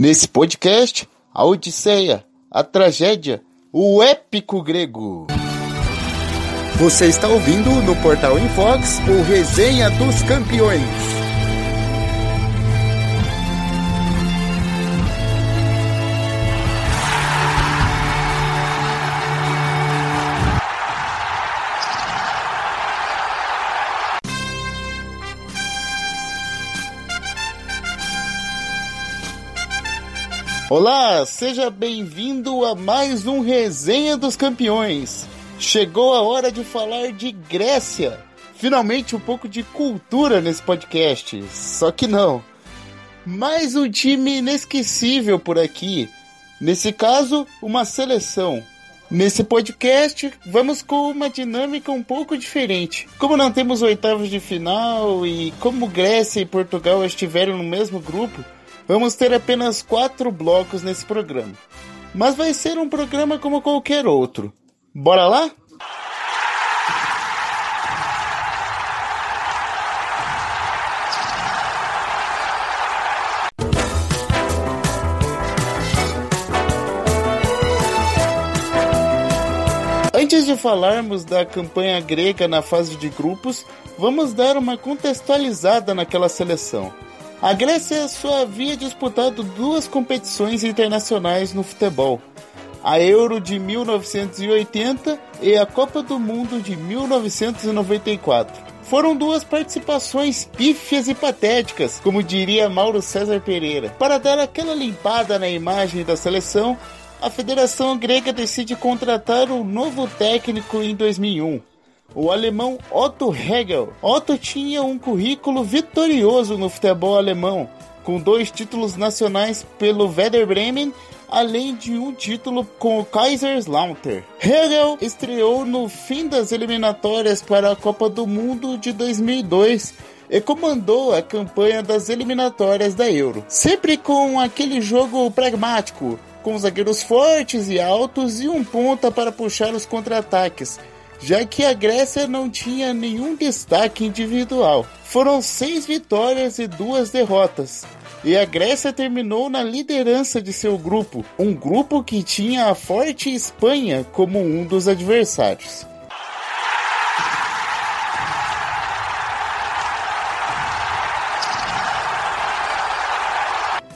Nesse podcast, a Odisseia, a tragédia, o épico grego. Você está ouvindo no Portal Infox o Resenha dos Campeões. Olá, seja bem-vindo a mais um Resenha dos Campeões. Chegou a hora de falar de Grécia. Finalmente um pouco de cultura nesse podcast. Só que não. Mais um time inesquecível por aqui. Nesse caso, uma seleção. Nesse podcast, vamos com uma dinâmica um pouco diferente. Como não temos oitavos de final e como Grécia e Portugal estiveram no mesmo grupo, Vamos ter apenas quatro blocos nesse programa. Mas vai ser um programa como qualquer outro. Bora lá? Antes de falarmos da campanha grega na fase de grupos, vamos dar uma contextualizada naquela seleção. A Grécia só havia disputado duas competições internacionais no futebol: a Euro de 1980 e a Copa do Mundo de 1994. Foram duas participações pífias e patéticas, como diria Mauro César Pereira. Para dar aquela limpada na imagem da seleção, a Federação Grega decide contratar um novo técnico em 2001 o alemão Otto Hegel. Otto tinha um currículo vitorioso no futebol alemão, com dois títulos nacionais pelo Werder Bremen, além de um título com o Kaiserslautern. Hegel estreou no fim das eliminatórias para a Copa do Mundo de 2002 e comandou a campanha das eliminatórias da Euro, sempre com aquele jogo pragmático, com zagueiros fortes e altos e um ponta para puxar os contra-ataques já que a Grécia não tinha nenhum destaque individual. Foram seis vitórias e duas derrotas. E a Grécia terminou na liderança de seu grupo, um grupo que tinha a forte Espanha como um dos adversários.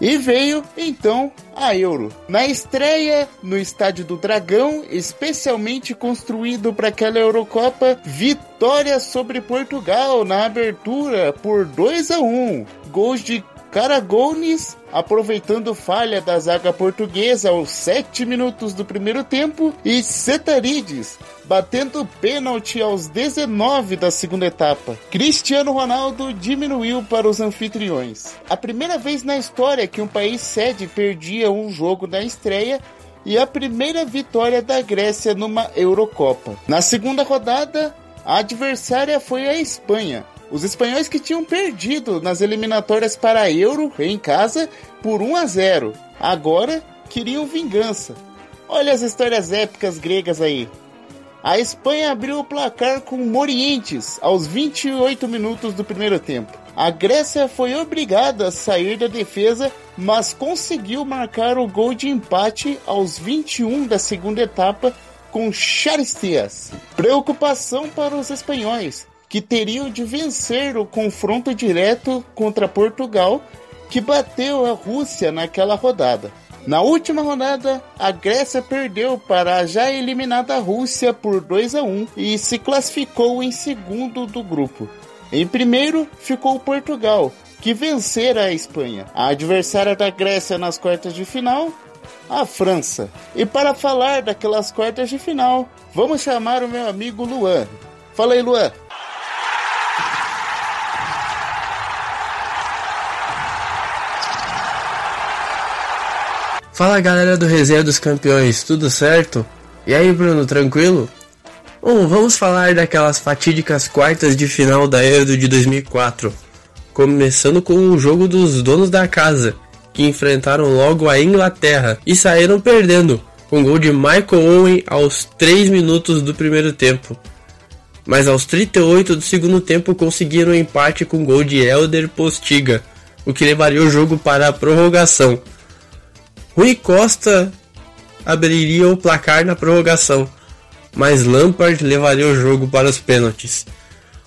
E veio então a Euro. Na estreia no Estádio do Dragão, especialmente construído para aquela Eurocopa, vitória sobre Portugal na abertura por 2 a 1. Gols de Caragones, aproveitando falha da zaga portuguesa aos 7 minutos do primeiro tempo, e Setarides, batendo pênalti aos 19 da segunda etapa. Cristiano Ronaldo diminuiu para os anfitriões. A primeira vez na história que um país sede perdia um jogo na estreia e a primeira vitória da Grécia numa Eurocopa. Na segunda rodada, a adversária foi a Espanha, os espanhóis que tinham perdido nas eliminatórias para a Euro em casa por 1 a 0. Agora queriam vingança. Olha as histórias épicas gregas aí. A Espanha abriu o placar com Morientes aos 28 minutos do primeiro tempo. A Grécia foi obrigada a sair da defesa, mas conseguiu marcar o gol de empate aos 21 da segunda etapa com Charistias. Preocupação para os espanhóis, que teriam de vencer o confronto direto contra Portugal, que bateu a Rússia naquela rodada. Na última rodada, a Grécia perdeu para a já eliminada Rússia por 2 a 1 e se classificou em segundo do grupo. Em primeiro ficou Portugal, que vencera a Espanha. A adversária da Grécia nas quartas de final, a França. E para falar daquelas quartas de final, vamos chamar o meu amigo Luan. Fala aí, Luan. Fala galera do Resenha dos Campeões, tudo certo? E aí Bruno, tranquilo? Bom, vamos falar daquelas fatídicas quartas de final da Euro de 2004. Começando com o jogo dos donos da casa, que enfrentaram logo a Inglaterra e saíram perdendo, com gol de Michael Owen aos 3 minutos do primeiro tempo. Mas aos 38 do segundo tempo conseguiram um empate com gol de Elder Postiga, o que levaria o jogo para a prorrogação. Rui Costa abriria o placar na prorrogação, mas Lampard levaria o jogo para os pênaltis,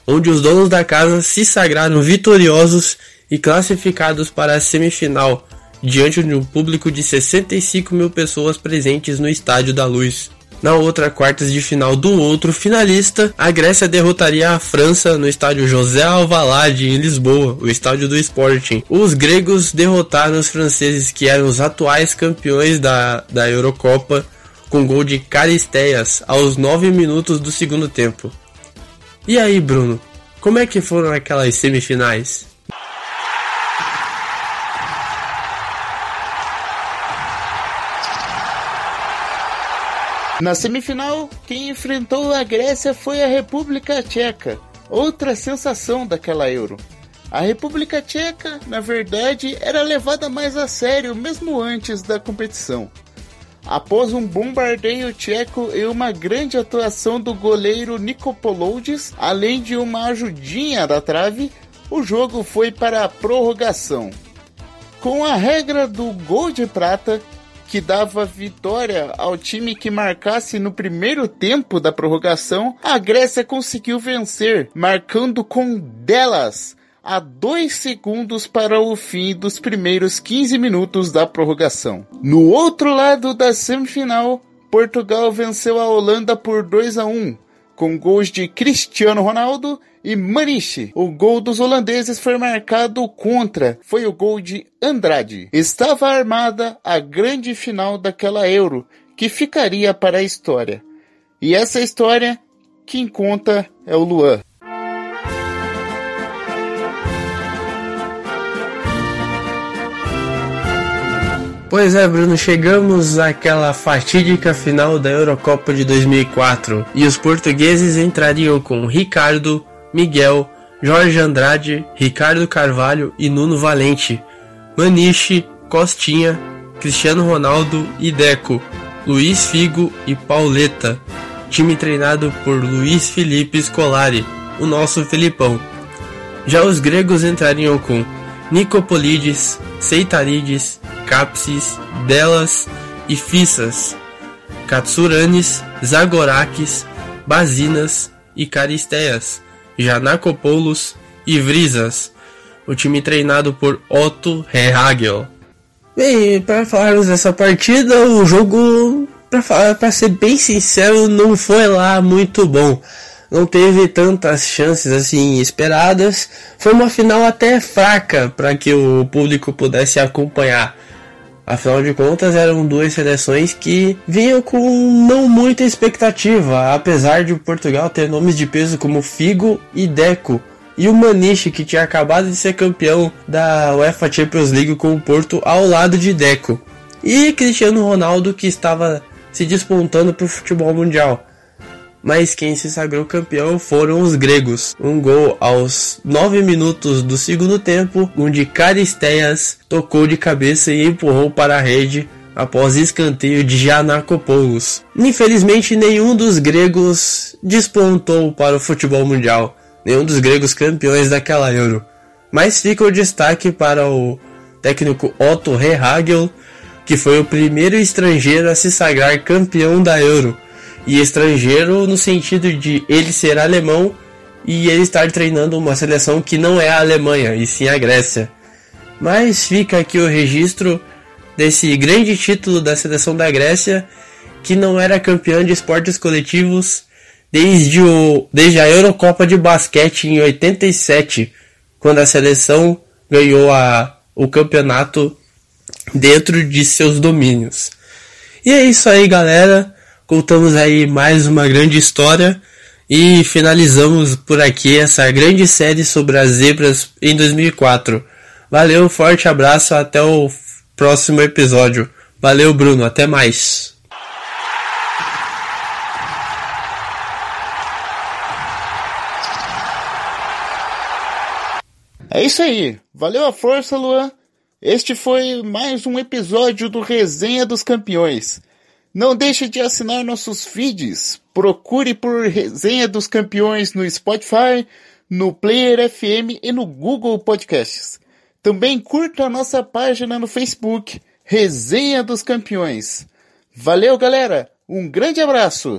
onde os donos da casa se sagraram vitoriosos e classificados para a semifinal, diante de um público de 65 mil pessoas presentes no Estádio da Luz. Na outra quartas de final do outro finalista, a Grécia derrotaria a França no estádio José Alvalade em Lisboa, o estádio do Sporting. Os gregos derrotaram os franceses que eram os atuais campeões da, da Eurocopa com gol de Caristeias aos 9 minutos do segundo tempo. E aí, Bruno, como é que foram aquelas semifinais? Na semifinal, quem enfrentou a Grécia foi a República Tcheca, outra sensação daquela Euro. A República Tcheca, na verdade, era levada mais a sério mesmo antes da competição. Após um bombardeio tcheco e uma grande atuação do goleiro Nikopolodis, além de uma ajudinha da trave, o jogo foi para a prorrogação. Com a regra do gol de prata, que dava vitória ao time que marcasse no primeiro tempo da prorrogação, a Grécia conseguiu vencer, marcando com delas a dois segundos para o fim dos primeiros 15 minutos da prorrogação. No outro lado da semifinal, Portugal venceu a Holanda por 2 a 1, com gols de Cristiano Ronaldo e Maniche. O gol dos holandeses foi marcado contra, foi o gol de Andrade. Estava armada a grande final daquela Euro, que ficaria para a história. E essa história, quem conta é o Luan. Pois é, Bruno, chegamos àquela fatídica final da Eurocopa de 2004 e os portugueses entrariam com Ricardo, Miguel, Jorge Andrade, Ricardo Carvalho e Nuno Valente, Maniche, Costinha, Cristiano Ronaldo e Deco, Luiz Figo e Pauleta, time treinado por Luiz Felipe Scolari, o nosso Filipão. Já os gregos entrariam com Nicopolides, Seitarides, Capsis, Delas e Fissas, Katsuranes, Zagorakis, Basinas e Caristeias, Janakopoulos e Vrisas, o time treinado por Otto Rehagel. Bem, para falarmos dessa partida, o jogo, para ser bem sincero, não foi lá muito bom. Não teve tantas chances assim esperadas. Foi uma final até fraca para que o público pudesse acompanhar. Afinal de contas, eram duas seleções que vinham com não muita expectativa, apesar de Portugal ter nomes de peso como Figo e Deco, e o Maniche, que tinha acabado de ser campeão da UEFA Champions League com o Porto ao lado de Deco, e Cristiano Ronaldo, que estava se despontando para o futebol mundial mas quem se sagrou campeão foram os gregos. Um gol aos 9 minutos do segundo tempo, onde Caristeias tocou de cabeça e empurrou para a rede após escanteio de Janakopoulos. Infelizmente, nenhum dos gregos despontou para o futebol mundial, nenhum dos gregos campeões daquela Euro. Mas fica o destaque para o técnico Otto Rehagel, que foi o primeiro estrangeiro a se sagrar campeão da Euro e estrangeiro no sentido de ele ser alemão e ele estar treinando uma seleção que não é a Alemanha, e sim a Grécia. Mas fica aqui o registro desse grande título da seleção da Grécia, que não era campeã de esportes coletivos desde, o, desde a Eurocopa de basquete em 87, quando a seleção ganhou a, o campeonato dentro de seus domínios. E é isso aí, galera. Contamos aí mais uma grande história e finalizamos por aqui essa grande série sobre as zebras em 2004. Valeu, forte abraço, até o próximo episódio. Valeu, Bruno, até mais. É isso aí. Valeu a força, Luan. Este foi mais um episódio do Resenha dos Campeões. Não deixe de assinar nossos feeds. Procure por Resenha dos Campeões no Spotify, no Player FM e no Google Podcasts. Também curta a nossa página no Facebook, Resenha dos Campeões. Valeu, galera! Um grande abraço!